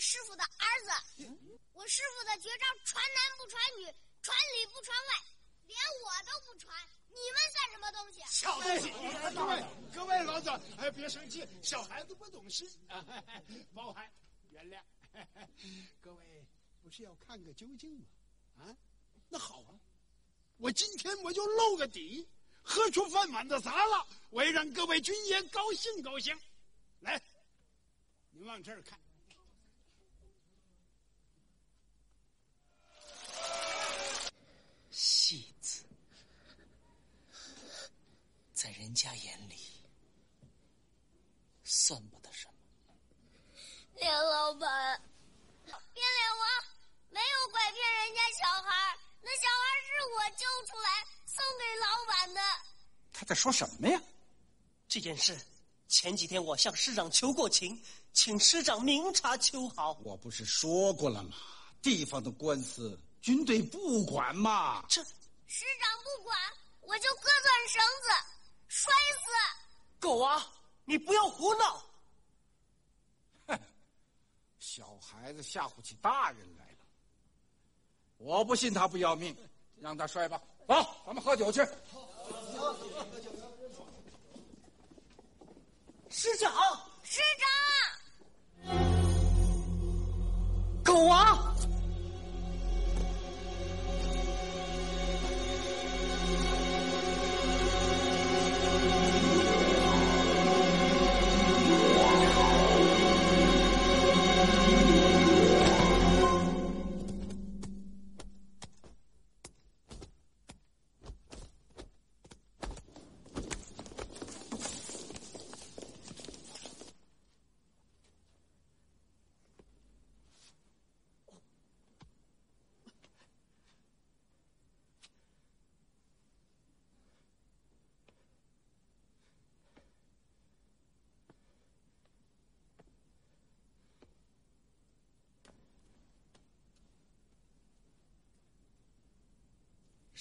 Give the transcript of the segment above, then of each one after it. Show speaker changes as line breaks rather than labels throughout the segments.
师傅的儿子我师傅的绝招传男不传女，传里不传外，连我都不传，你们算什么东西？
小东西！各位各位老子，哎，别生气，小孩子不懂事，包涵原谅。各位不是要看个究竟吗？啊，那好啊，我今天我就露个底，喝出饭碗的杂了，我也让各位军爷高兴高兴。来，你往这儿看。
戏子，在人家眼里算不得什么。
连老板，别脸我，没有拐骗人家小孩，那小孩是我救出来送给老板的。
他在说什么呀？
这件事前几天我向师长求过情，请师长明察秋毫。
我不是说过了吗？地方的官司，军队不管嘛。
这
师长不管，我就割断绳子，摔死。
狗啊，你不要胡闹！
哼，小孩子吓唬起大人来了。我不信他不要命，让他摔吧。走，咱们喝酒去。
师长，
师长，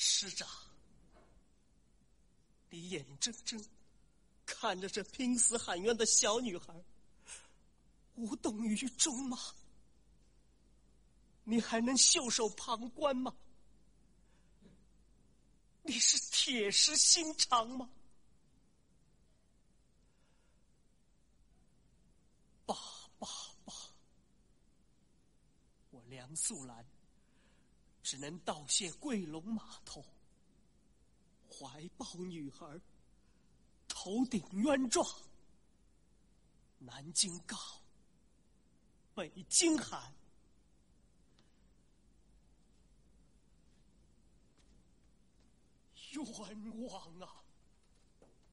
师长，你眼睁睁看着这拼死喊冤的小女孩无动于衷吗？你还能袖手旁观吗？你是铁石心肠吗？爸，爸，爸！我梁素兰。只能道谢贵龙码头，怀抱女儿，头顶冤状。南京告，北京喊，冤枉啊！